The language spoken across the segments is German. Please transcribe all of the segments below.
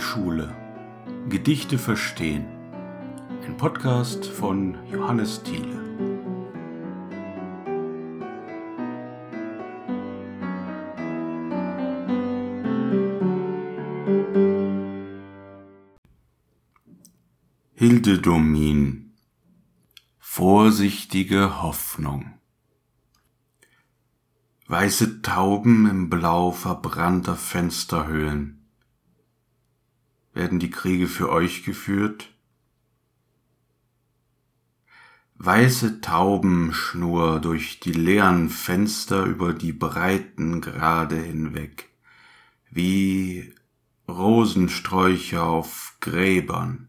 Lyrikschule. Gedichte verstehen. Ein Podcast von Johannes Thiele. Hildedomin. Vorsichtige Hoffnung. Weiße Tauben im Blau verbrannter Fensterhöhlen werden die Kriege für euch geführt? Weiße Taubenschnur durch die leeren Fenster über die breiten Grade hinweg, wie Rosensträucher auf Gräbern,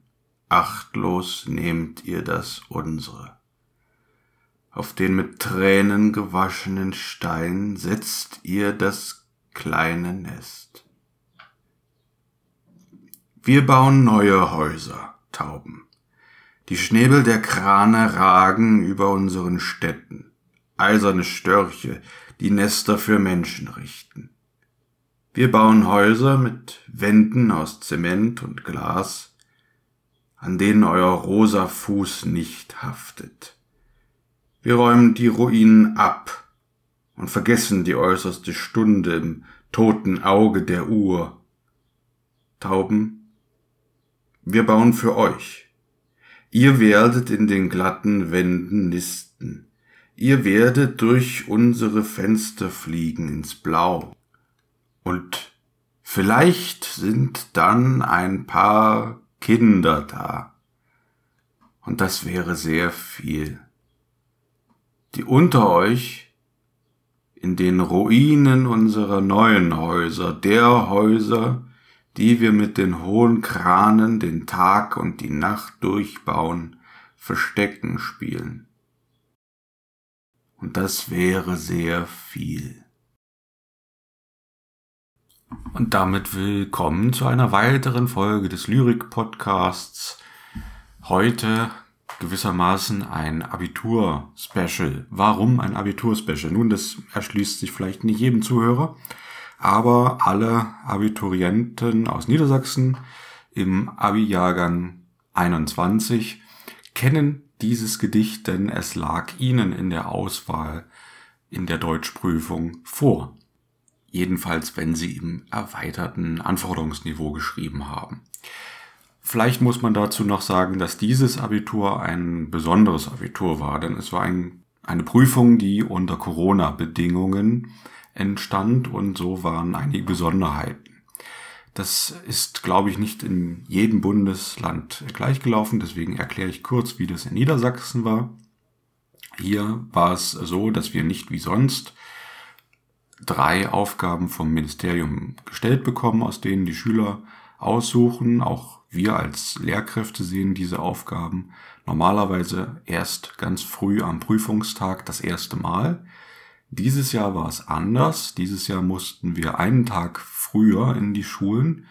achtlos nehmt ihr das unsere. Auf den mit Tränen gewaschenen Stein setzt ihr das kleine Nest. Wir bauen neue Häuser, Tauben. Die Schnäbel der Krane ragen über unseren Städten. Eiserne Störche, die Nester für Menschen richten. Wir bauen Häuser mit Wänden aus Zement und Glas, an denen euer rosa Fuß nicht haftet. Wir räumen die Ruinen ab und vergessen die äußerste Stunde im toten Auge der Uhr. Tauben, wir bauen für euch. Ihr werdet in den glatten Wänden nisten. Ihr werdet durch unsere Fenster fliegen ins Blau. Und vielleicht sind dann ein paar Kinder da. Und das wäre sehr viel. Die unter euch in den Ruinen unserer neuen Häuser, der Häuser, die wir mit den hohen Kranen den Tag und die Nacht durchbauen, Verstecken spielen. Und das wäre sehr viel. Und damit willkommen zu einer weiteren Folge des Lyrik-Podcasts. Heute gewissermaßen ein Abitur-Special. Warum ein Abitur-Special? Nun, das erschließt sich vielleicht nicht jedem Zuhörer aber alle Abiturienten aus Niedersachsen im Abi-Jahrgang 21 kennen dieses Gedicht, denn es lag ihnen in der Auswahl in der Deutschprüfung vor. Jedenfalls, wenn sie im erweiterten Anforderungsniveau geschrieben haben. Vielleicht muss man dazu noch sagen, dass dieses Abitur ein besonderes Abitur war, denn es war ein, eine Prüfung, die unter Corona-Bedingungen entstand und so waren einige Besonderheiten. Das ist, glaube ich, nicht in jedem Bundesland gleichgelaufen, deswegen erkläre ich kurz, wie das in Niedersachsen war. Hier war es so, dass wir nicht wie sonst drei Aufgaben vom Ministerium gestellt bekommen, aus denen die Schüler aussuchen. Auch wir als Lehrkräfte sehen diese Aufgaben normalerweise erst ganz früh am Prüfungstag das erste Mal. Dieses Jahr war es anders. Dieses Jahr mussten wir einen Tag früher in die Schulen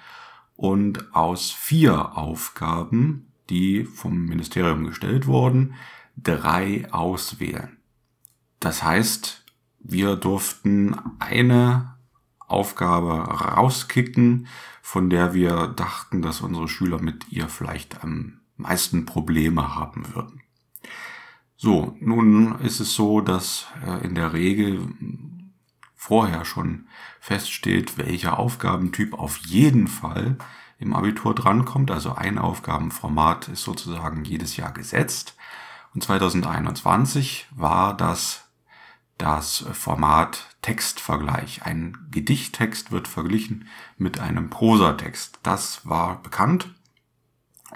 und aus vier Aufgaben, die vom Ministerium gestellt wurden, drei auswählen. Das heißt, wir durften eine Aufgabe rauskicken, von der wir dachten, dass unsere Schüler mit ihr vielleicht am meisten Probleme haben würden. So, nun ist es so, dass äh, in der Regel vorher schon feststeht, welcher Aufgabentyp auf jeden Fall im Abitur drankommt. Also ein Aufgabenformat ist sozusagen jedes Jahr gesetzt. Und 2021 war das das Format Textvergleich. Ein Gedichttext wird verglichen mit einem Prosatext. Das war bekannt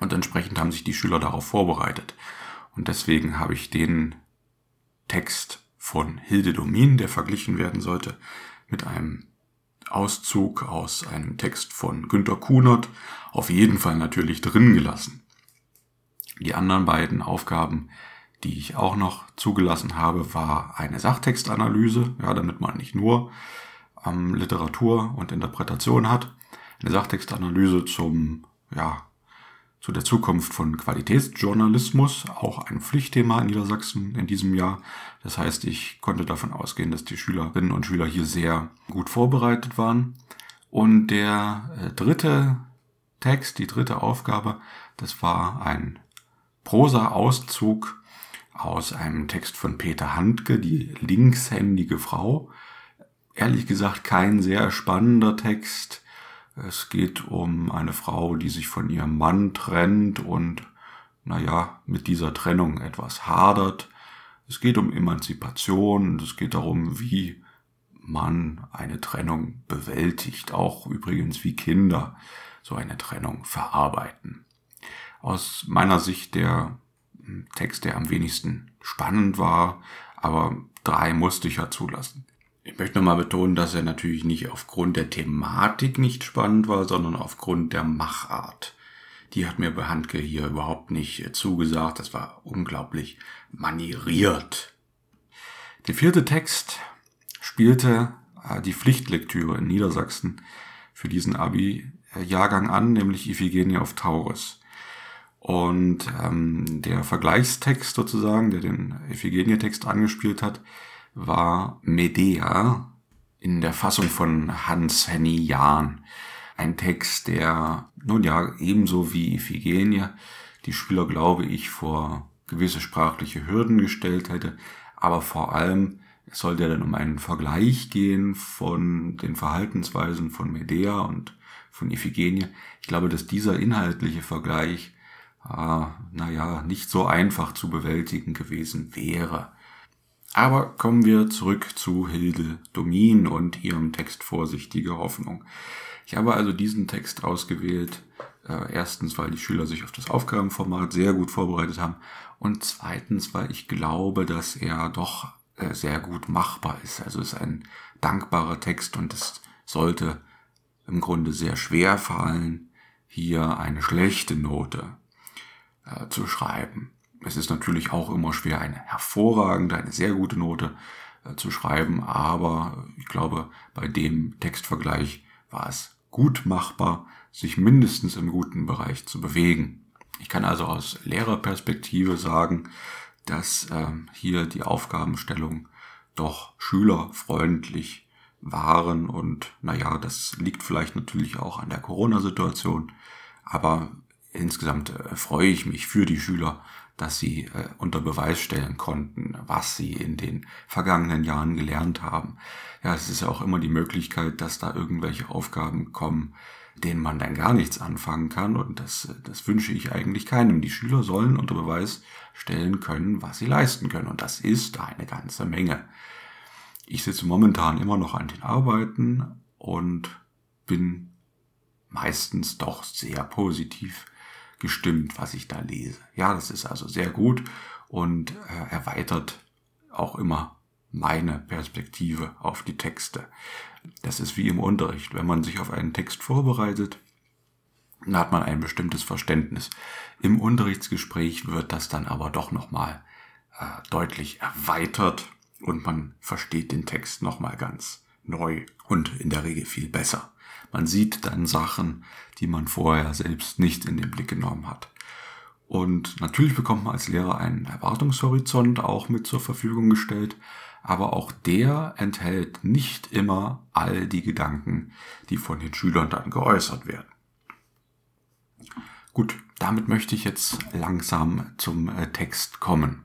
und entsprechend haben sich die Schüler darauf vorbereitet. Und deswegen habe ich den Text von Hilde Domin, der verglichen werden sollte, mit einem Auszug aus einem Text von Günter Kunert auf jeden Fall natürlich drin gelassen. Die anderen beiden Aufgaben, die ich auch noch zugelassen habe, war eine Sachtextanalyse, ja, damit man nicht nur ähm, Literatur und Interpretation hat, eine Sachtextanalyse zum ja, zu der Zukunft von Qualitätsjournalismus, auch ein Pflichtthema in Niedersachsen in diesem Jahr. Das heißt, ich konnte davon ausgehen, dass die Schülerinnen und Schüler hier sehr gut vorbereitet waren. Und der äh, dritte Text, die dritte Aufgabe, das war ein Prosa-Auszug aus einem Text von Peter Handke, die linkshändige Frau. Ehrlich gesagt kein sehr spannender Text. Es geht um eine Frau, die sich von ihrem Mann trennt und, naja, mit dieser Trennung etwas hadert. Es geht um Emanzipation und es geht darum, wie man eine Trennung bewältigt, auch übrigens wie Kinder so eine Trennung verarbeiten. Aus meiner Sicht der Text, der am wenigsten spannend war, aber drei musste ich ja zulassen. Ich möchte nochmal betonen, dass er natürlich nicht aufgrund der Thematik nicht spannend war, sondern aufgrund der Machart. Die hat mir bei Handke hier überhaupt nicht zugesagt. Das war unglaublich manieriert. Der vierte Text spielte äh, die Pflichtlektüre in Niedersachsen für diesen Abi-Jahrgang an, nämlich Iphigenie auf Taurus. Und ähm, der Vergleichstext sozusagen, der den Iphigenie-Text angespielt hat, war Medea in der Fassung von Hans-Henny Jahn. Ein Text, der, nun ja, ebenso wie Iphigenie die Schüler, glaube ich, vor gewisse sprachliche Hürden gestellt hätte, aber vor allem es sollte dann um einen Vergleich gehen von den Verhaltensweisen von Medea und von Iphigenie. Ich glaube, dass dieser inhaltliche Vergleich äh, naja, nicht so einfach zu bewältigen gewesen wäre. Aber kommen wir zurück zu Hilde Domin und ihrem Text Vorsichtige Hoffnung. Ich habe also diesen Text ausgewählt, äh, erstens, weil die Schüler sich auf das Aufgabenformat sehr gut vorbereitet haben und zweitens, weil ich glaube, dass er doch äh, sehr gut machbar ist. Also es ist ein dankbarer Text und es sollte im Grunde sehr schwer fallen, hier eine schlechte Note äh, zu schreiben. Es ist natürlich auch immer schwer, eine hervorragende, eine sehr gute Note äh, zu schreiben, aber ich glaube, bei dem Textvergleich war es gut machbar, sich mindestens im guten Bereich zu bewegen. Ich kann also aus Lehrerperspektive sagen, dass ähm, hier die Aufgabenstellung doch schülerfreundlich waren und naja, das liegt vielleicht natürlich auch an der Corona-Situation, aber insgesamt äh, freue ich mich für die Schüler, dass sie äh, unter Beweis stellen konnten, was sie in den vergangenen Jahren gelernt haben. Ja, es ist ja auch immer die Möglichkeit, dass da irgendwelche Aufgaben kommen, denen man dann gar nichts anfangen kann und das, das wünsche ich eigentlich keinem. Die Schüler sollen unter Beweis stellen können, was sie leisten können und das ist eine ganze Menge. Ich sitze momentan immer noch an den Arbeiten und bin meistens doch sehr positiv gestimmt, was ich da lese. Ja, das ist also sehr gut und äh, erweitert auch immer meine Perspektive auf die Texte. Das ist wie im Unterricht. Wenn man sich auf einen Text vorbereitet, dann hat man ein bestimmtes Verständnis. Im Unterrichtsgespräch wird das dann aber doch nochmal äh, deutlich erweitert und man versteht den Text nochmal ganz neu und in der Regel viel besser. Man sieht dann Sachen, die man vorher selbst nicht in den Blick genommen hat. Und natürlich bekommt man als Lehrer einen Erwartungshorizont auch mit zur Verfügung gestellt, aber auch der enthält nicht immer all die Gedanken, die von den Schülern dann geäußert werden. Gut, damit möchte ich jetzt langsam zum äh, Text kommen.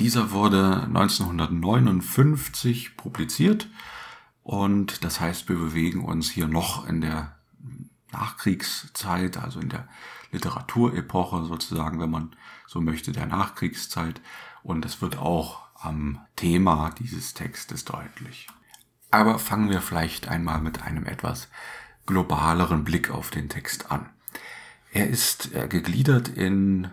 Dieser wurde 1959 publiziert und das heißt, wir bewegen uns hier noch in der Nachkriegszeit, also in der Literaturepoche sozusagen, wenn man so möchte, der Nachkriegszeit. Und es wird auch am Thema dieses Textes deutlich. Aber fangen wir vielleicht einmal mit einem etwas globaleren Blick auf den Text an. Er ist äh, gegliedert in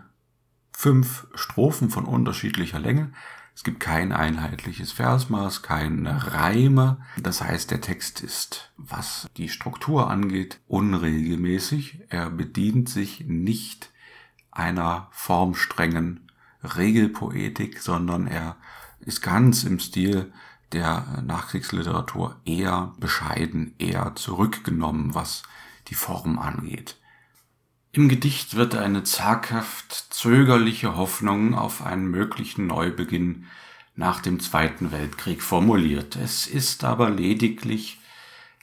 fünf Strophen von unterschiedlicher Länge. Es gibt kein einheitliches Versmaß, keine Reime. Das heißt, der Text ist, was die Struktur angeht, unregelmäßig. Er bedient sich nicht einer formstrengen Regelpoetik, sondern er ist ganz im Stil der Nachkriegsliteratur eher bescheiden, eher zurückgenommen, was die Form angeht. Im Gedicht wird eine zaghaft zögerliche Hoffnung auf einen möglichen Neubeginn nach dem Zweiten Weltkrieg formuliert. Es ist aber lediglich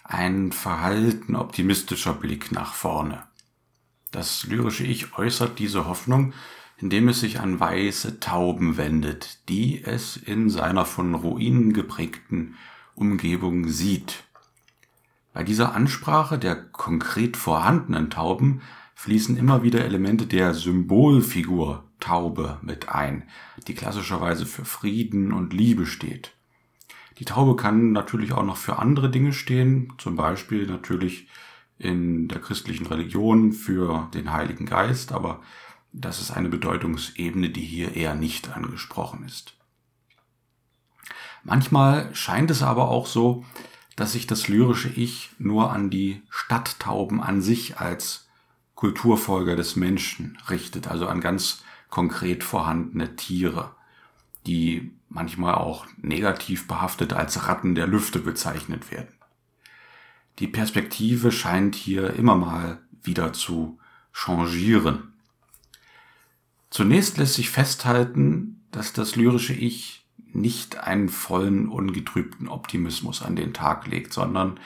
ein verhalten optimistischer Blick nach vorne. Das lyrische Ich äußert diese Hoffnung, indem es sich an weiße Tauben wendet, die es in seiner von Ruinen geprägten Umgebung sieht. Bei dieser Ansprache der konkret vorhandenen Tauben fließen immer wieder Elemente der Symbolfigur Taube mit ein, die klassischerweise für Frieden und Liebe steht. Die Taube kann natürlich auch noch für andere Dinge stehen, zum Beispiel natürlich in der christlichen Religion für den Heiligen Geist, aber das ist eine Bedeutungsebene, die hier eher nicht angesprochen ist. Manchmal scheint es aber auch so, dass sich das lyrische Ich nur an die Stadttauben an sich als Kulturfolger des Menschen richtet, also an ganz konkret vorhandene Tiere, die manchmal auch negativ behaftet als Ratten der Lüfte bezeichnet werden. Die Perspektive scheint hier immer mal wieder zu changieren. Zunächst lässt sich festhalten, dass das lyrische Ich nicht einen vollen, ungetrübten Optimismus an den Tag legt, sondern,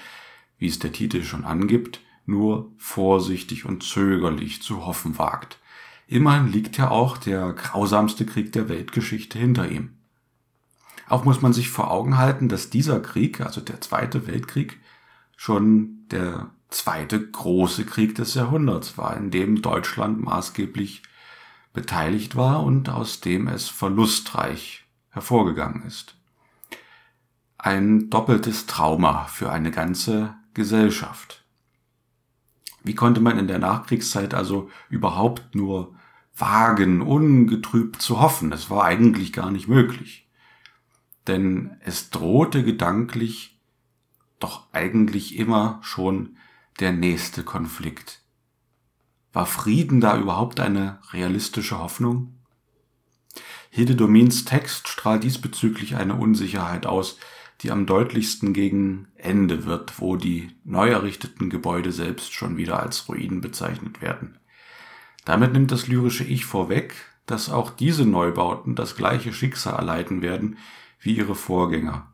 wie es der Titel schon angibt, nur vorsichtig und zögerlich zu hoffen wagt. Immerhin liegt ja auch der grausamste Krieg der Weltgeschichte hinter ihm. Auch muss man sich vor Augen halten, dass dieser Krieg, also der Zweite Weltkrieg, schon der zweite große Krieg des Jahrhunderts war, in dem Deutschland maßgeblich beteiligt war und aus dem es verlustreich hervorgegangen ist. Ein doppeltes Trauma für eine ganze Gesellschaft. Wie konnte man in der Nachkriegszeit also überhaupt nur wagen, ungetrübt zu hoffen? Es war eigentlich gar nicht möglich. Denn es drohte gedanklich doch eigentlich immer schon der nächste Konflikt. War Frieden da überhaupt eine realistische Hoffnung? Hilde Domins Text strahlt diesbezüglich eine Unsicherheit aus, die am deutlichsten gegen Ende wird, wo die neu errichteten Gebäude selbst schon wieder als Ruinen bezeichnet werden. Damit nimmt das lyrische Ich vorweg, dass auch diese Neubauten das gleiche Schicksal erleiden werden wie ihre Vorgänger.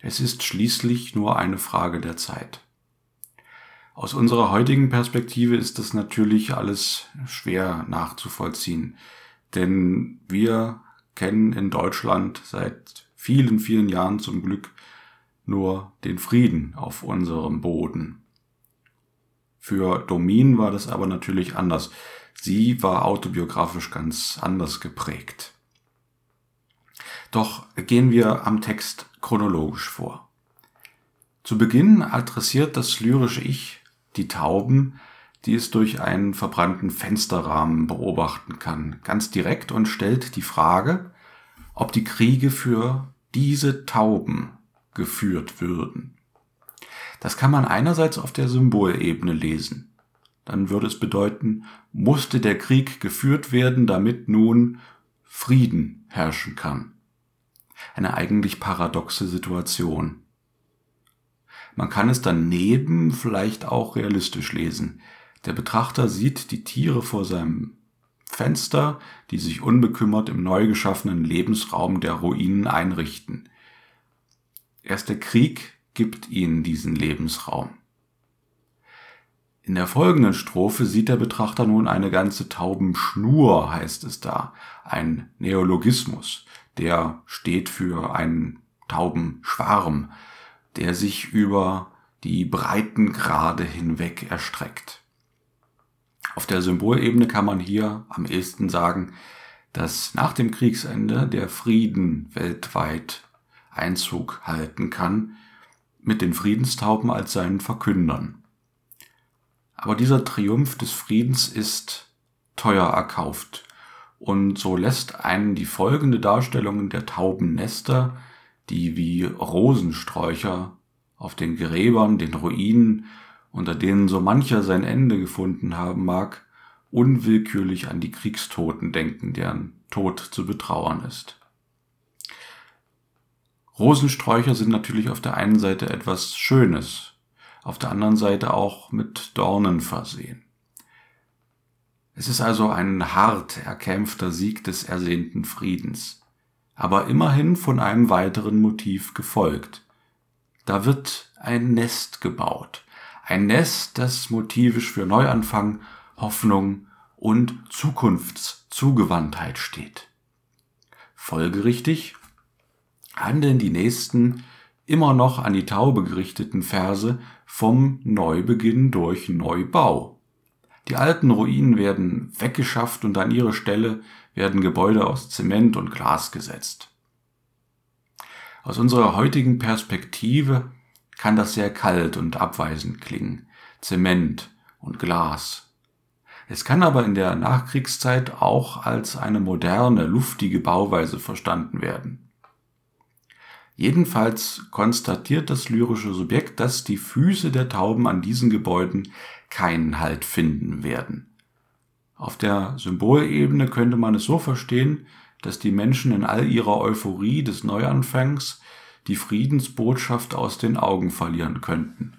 Es ist schließlich nur eine Frage der Zeit. Aus unserer heutigen Perspektive ist das natürlich alles schwer nachzuvollziehen, denn wir kennen in Deutschland seit vielen, vielen Jahren zum Glück nur den Frieden auf unserem Boden. Für Domin war das aber natürlich anders. Sie war autobiografisch ganz anders geprägt. Doch gehen wir am Text chronologisch vor. Zu Beginn adressiert das lyrische Ich die Tauben, die es durch einen verbrannten Fensterrahmen beobachten kann, ganz direkt und stellt die Frage, ob die Kriege für diese Tauben geführt würden. Das kann man einerseits auf der Symbolebene lesen. Dann würde es bedeuten, musste der Krieg geführt werden, damit nun Frieden herrschen kann. Eine eigentlich paradoxe Situation. Man kann es daneben vielleicht auch realistisch lesen. Der Betrachter sieht die Tiere vor seinem Fenster, die sich unbekümmert im neu geschaffenen Lebensraum der Ruinen einrichten. Erst der Krieg gibt ihnen diesen Lebensraum. In der folgenden Strophe sieht der Betrachter nun eine ganze Taubenschnur, heißt es da, ein Neologismus, der steht für einen Taubenschwarm, der sich über die Breitengrade hinweg erstreckt. Auf der Symbolebene kann man hier am ehesten sagen, dass nach dem Kriegsende der Frieden weltweit Einzug halten kann, mit den Friedenstauben als seinen Verkündern. Aber dieser Triumph des Friedens ist teuer erkauft, und so lässt einen die folgende Darstellung der Taubennester die wie Rosensträucher auf den Gräbern, den Ruinen, unter denen so mancher sein Ende gefunden haben mag, unwillkürlich an die Kriegstoten denken, deren Tod zu betrauern ist. Rosensträucher sind natürlich auf der einen Seite etwas Schönes, auf der anderen Seite auch mit Dornen versehen. Es ist also ein hart erkämpfter Sieg des ersehnten Friedens aber immerhin von einem weiteren Motiv gefolgt. Da wird ein Nest gebaut. Ein Nest, das motivisch für Neuanfang Hoffnung und Zukunftszugewandtheit steht. Folgerichtig handeln die nächsten immer noch an die Taube gerichteten Verse vom Neubeginn durch Neubau. Die alten Ruinen werden weggeschafft und an ihre Stelle werden Gebäude aus Zement und Glas gesetzt. Aus unserer heutigen Perspektive kann das sehr kalt und abweisend klingen. Zement und Glas. Es kann aber in der Nachkriegszeit auch als eine moderne, luftige Bauweise verstanden werden. Jedenfalls konstatiert das lyrische Subjekt, dass die Füße der Tauben an diesen Gebäuden keinen Halt finden werden. Auf der Symbolebene könnte man es so verstehen, dass die Menschen in all ihrer Euphorie des Neuanfangs die Friedensbotschaft aus den Augen verlieren könnten.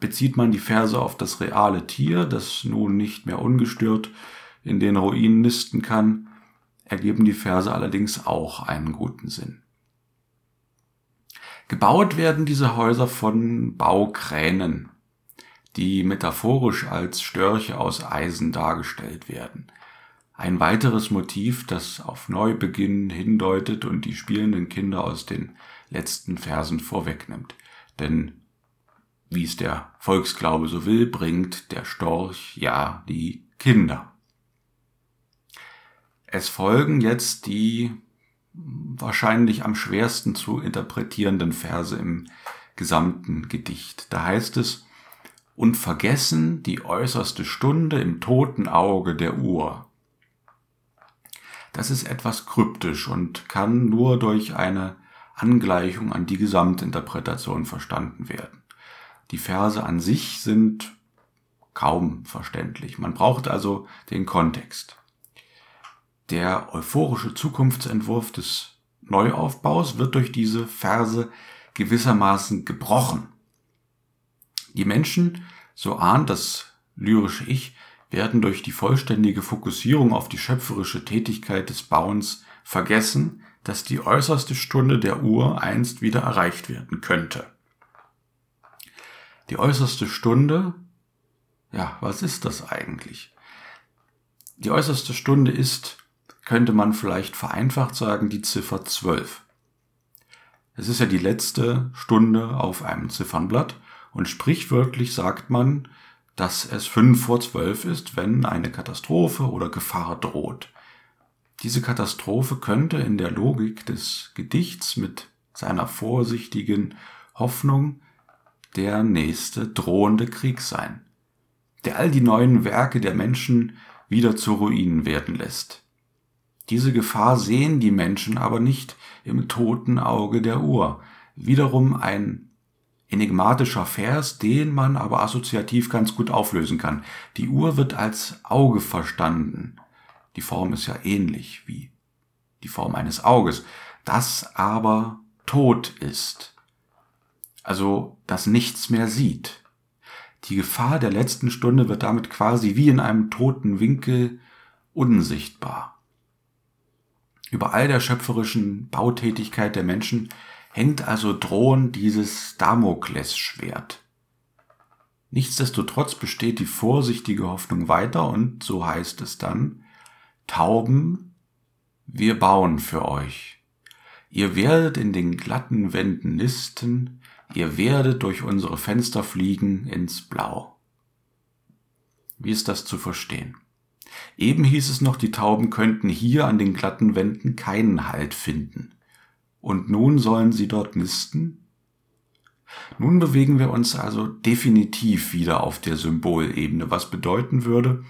Bezieht man die Verse auf das reale Tier, das nun nicht mehr ungestört in den Ruinen nisten kann, ergeben die Verse allerdings auch einen guten Sinn. Gebaut werden diese Häuser von Baukränen, die metaphorisch als Störche aus Eisen dargestellt werden. Ein weiteres Motiv, das auf Neubeginn hindeutet und die spielenden Kinder aus den letzten Versen vorwegnimmt. Denn wie es der Volksglaube so will, bringt der Storch ja die Kinder. Es folgen jetzt die wahrscheinlich am schwersten zu interpretierenden Verse im gesamten Gedicht. Da heißt es, und vergessen die äußerste Stunde im toten Auge der Uhr. Das ist etwas kryptisch und kann nur durch eine Angleichung an die Gesamtinterpretation verstanden werden. Die Verse an sich sind kaum verständlich. Man braucht also den Kontext. Der euphorische Zukunftsentwurf des Neuaufbaus wird durch diese Verse gewissermaßen gebrochen. Die Menschen, so ahnt das lyrische Ich, werden durch die vollständige Fokussierung auf die schöpferische Tätigkeit des Bauens vergessen, dass die äußerste Stunde der Uhr einst wieder erreicht werden könnte. Die äußerste Stunde, ja, was ist das eigentlich? Die äußerste Stunde ist könnte man vielleicht vereinfacht sagen, die Ziffer 12. Es ist ja die letzte Stunde auf einem Ziffernblatt und sprichwörtlich sagt man, dass es fünf vor zwölf ist, wenn eine Katastrophe oder Gefahr droht. Diese Katastrophe könnte in der Logik des Gedichts mit seiner vorsichtigen Hoffnung der nächste drohende Krieg sein, der all die neuen Werke der Menschen wieder zu Ruinen werden lässt. Diese Gefahr sehen die Menschen aber nicht im toten Auge der Uhr. Wiederum ein enigmatischer Vers, den man aber assoziativ ganz gut auflösen kann. Die Uhr wird als Auge verstanden. Die Form ist ja ähnlich wie die Form eines Auges, das aber tot ist. Also, das nichts mehr sieht. Die Gefahr der letzten Stunde wird damit quasi wie in einem toten Winkel unsichtbar. Über all der schöpferischen Bautätigkeit der Menschen hängt also drohend dieses Damoklesschwert. Nichtsdestotrotz besteht die vorsichtige Hoffnung weiter und so heißt es dann, Tauben, wir bauen für euch. Ihr werdet in den glatten Wänden nisten, ihr werdet durch unsere Fenster fliegen ins Blau. Wie ist das zu verstehen? Eben hieß es noch, die Tauben könnten hier an den glatten Wänden keinen Halt finden. Und nun sollen sie dort nisten? Nun bewegen wir uns also definitiv wieder auf der Symbolebene, was bedeuten würde,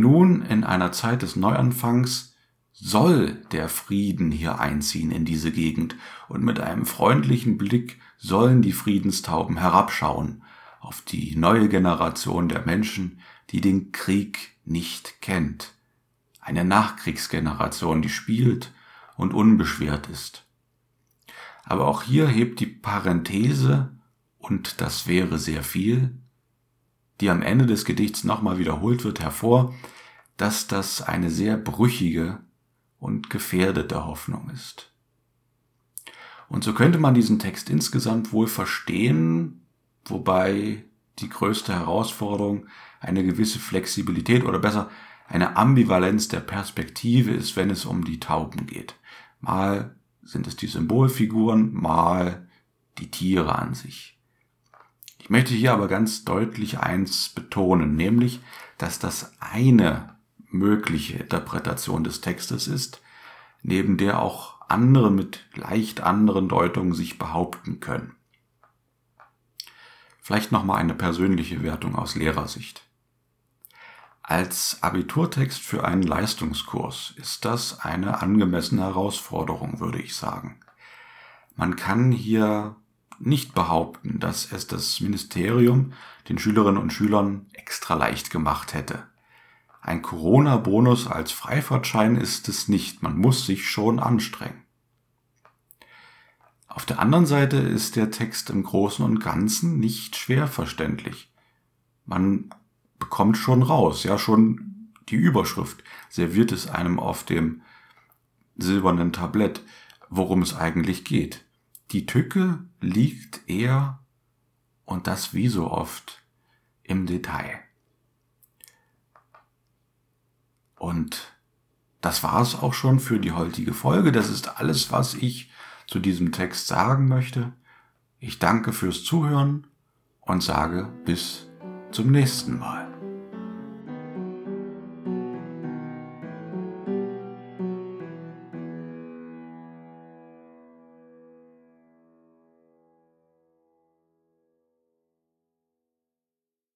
nun in einer Zeit des Neuanfangs soll der Frieden hier einziehen in diese Gegend und mit einem freundlichen Blick sollen die Friedenstauben herabschauen auf die neue Generation der Menschen, die den Krieg nicht kennt. Eine Nachkriegsgeneration, die spielt und unbeschwert ist. Aber auch hier hebt die Parenthese, und das wäre sehr viel, die am Ende des Gedichts nochmal wiederholt wird, hervor, dass das eine sehr brüchige und gefährdete Hoffnung ist. Und so könnte man diesen Text insgesamt wohl verstehen, wobei die größte Herausforderung eine gewisse Flexibilität oder besser eine Ambivalenz der Perspektive ist, wenn es um die Tauben geht. Mal sind es die Symbolfiguren, mal die Tiere an sich. Ich möchte hier aber ganz deutlich eins betonen, nämlich, dass das eine mögliche Interpretation des Textes ist, neben der auch andere mit leicht anderen Deutungen sich behaupten können. Vielleicht nochmal eine persönliche Wertung aus Lehrersicht. Als Abiturtext für einen Leistungskurs ist das eine angemessene Herausforderung, würde ich sagen. Man kann hier nicht behaupten, dass es das Ministerium den Schülerinnen und Schülern extra leicht gemacht hätte. Ein Corona-Bonus als Freifahrtschein ist es nicht, man muss sich schon anstrengen. Auf der anderen Seite ist der Text im Großen und Ganzen nicht schwer verständlich. Man bekommt schon raus, ja, schon die Überschrift serviert es einem auf dem silbernen Tablett, worum es eigentlich geht. Die Tücke liegt eher, und das wie so oft, im Detail. Und das war es auch schon für die heutige Folge. Das ist alles, was ich zu diesem Text sagen möchte. Ich danke fürs Zuhören und sage bis zum nächsten Mal.